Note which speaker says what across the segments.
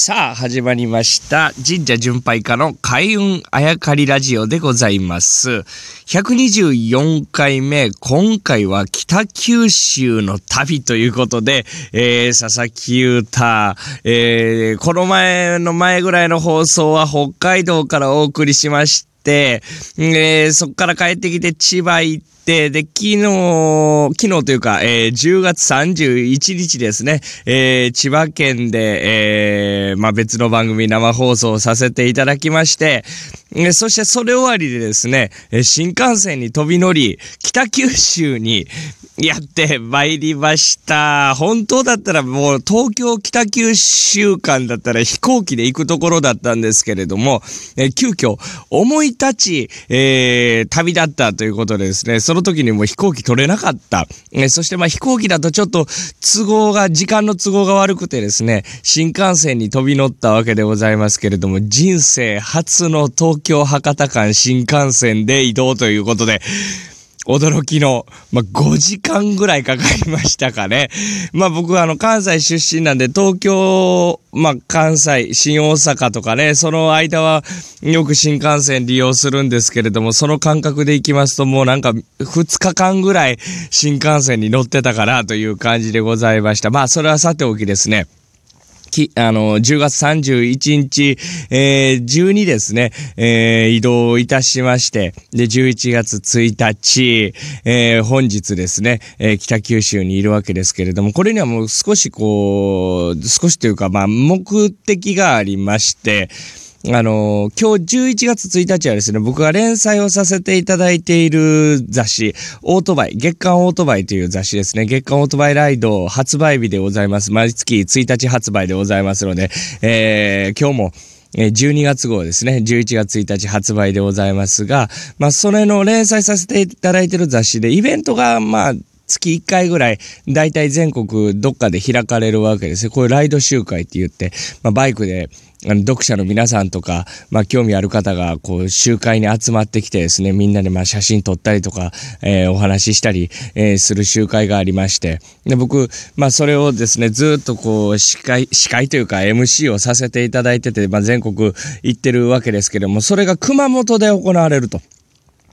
Speaker 1: さあ、始まりました。神社巡拝家の開運あやかりラジオでございます。124回目、今回は北九州の旅ということで、えー、佐々木優太、えー、この前の前ぐらいの放送は北海道からお送りしまして、えー、そこから帰ってきて千葉行って、で、昨日、昨日というか、えー、10月31日ですね、えー、千葉県で、えー、まあ、別の番組生放送させていただきまして、えそしてそれ終わりでですね、新幹線に飛び乗り、北九州にやって参りました。本当だったらもう東京北九州間だったら飛行機で行くところだったんですけれども、え急遽思い立ち、えー旅立ったということでですね、そのの時にもう飛行機取れなかった。えそしてまあ飛行機だとちょっと都合が、時間の都合が悪くてですね、新幹線に飛び乗ったわけでございますけれども、人生初の東京博多間新幹線で移動ということで、驚きの、まあ、5時間ぐらいかかりましたかね。まあ僕はあの関西出身なんで東京、まあ関西、新大阪とかね、その間はよく新幹線利用するんですけれども、その感覚で行きますともうなんか2日間ぐらい新幹線に乗ってたかなという感じでございました。まあそれはさておきですね。き、あの、10月31日、えー、中にですね、えー移動いたしまして、で、11月1日、えー本日ですね、えー北九州にいるわけですけれども、これにはもう少しこう、少しというか、まあ、目的がありまして、あの今日11月1日はですね、僕が連載をさせていただいている雑誌、オートバイ、月刊オートバイという雑誌ですね。月刊オートバイライド発売日でございます。毎月1日発売でございますので、えー今日も、12月号ですね。11月1日発売でございますが、まあ、それの連載させていただいている雑誌で、イベントが、まあ、月1回ぐらい、だいたい全国どっかで開かれるわけですね。こういうライド集会って言って、まあ、バイクで、あの読者の皆さんとか、まあ、興味ある方が、こう、集会に集まってきてですね、みんなでまあ写真撮ったりとか、えーお話ししたり、えーする集会がありまして、で、僕、まあ、それをですね、ずっとこう、司会、司会というか MC をさせていただいてて、まあ、全国行ってるわけですけども、それが熊本で行われると。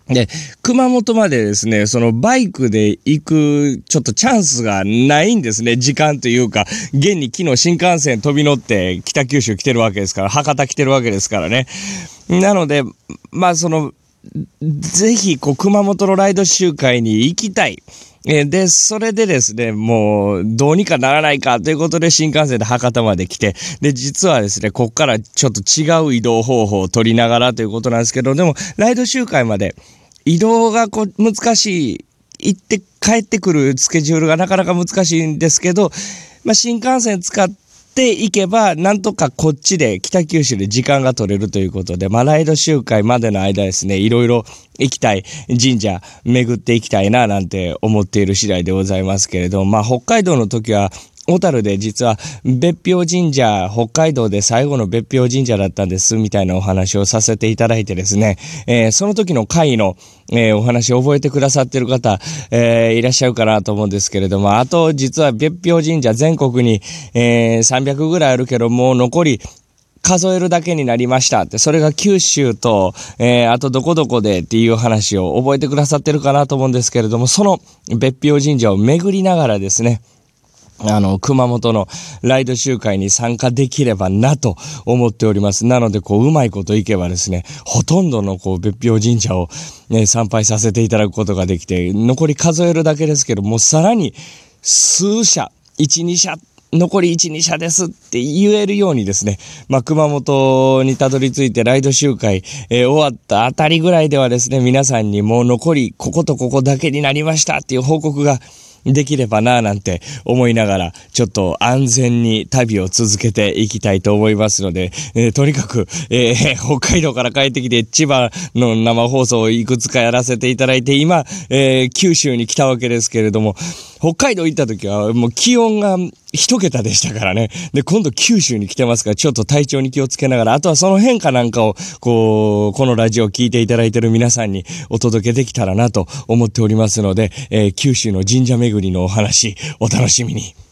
Speaker 1: で、熊本までですね、そのバイクで行く、ちょっとチャンスがないんですね、時間というか、現に昨日新幹線飛び乗って北九州来てるわけですから、博多来てるわけですからね。なので、まあその、ぜひ、こう、熊本のライド集会に行きたい。えで、それでですね、もう、どうにかならないかということで新幹線で博多まで来て、で、実はですね、こっからちょっと違う移動方法を取りながらということなんですけど、でも、ライド集会まで移動がこう難しい、行って帰ってくるスケジュールがなかなか難しいんですけど、まあ、新幹線使ってていけば、なんとかこっちで、北九州で時間が取れるということで、まあ、ライド集会までの間ですね、いろいろ行きたい神社巡っていきたいな、なんて思っている次第でございますけれど、まあ、北海道の時は、小樽で実は別表神社、北海道で最後の別表神社だったんです、みたいなお話をさせていただいてですね、えーその時の回の、えーお話を覚えてくださってる方、えーいらっしゃるかなと思うんですけれども、あと実は別表神社全国に、えー300ぐらいあるけど、もう残り数えるだけになりました。って、それが九州と、えーあとどこどこでっていう話を覚えてくださってるかなと思うんですけれども、その別表神社を巡りながらですね、あの、熊本のライド集会に参加できればなと思っております。なので、こう、うまいこといけばですね、ほとんどのこう、別表神社を、ね、参拝させていただくことができて、残り数えるだけですけど、もさらに数社、1、2社、残り1、2社ですって言えるようにですね、まあ、熊本にたどり着いてライド集会、えー終わったあたりぐらいではですね、皆さんにもう残りこことここだけになりましたっていう報告ができればなぁなんて思いながら、ちょっと安全に旅を続けていきたいと思いますので、えーとにかく、えー 北海道から帰ってきて千葉の生放送をいくつかやらせていただいて、今、えー九州に来たわけですけれども、北海道行った時はもう気温が一桁でしたからね。で、今度九州に来てますから、ちょっと体調に気をつけながら、あとはその変化なんかを、こう、このラジオを聴いていただいている皆さんにお届けできたらなと思っておりますので、えー九州の神社巡りのお話、お楽しみに。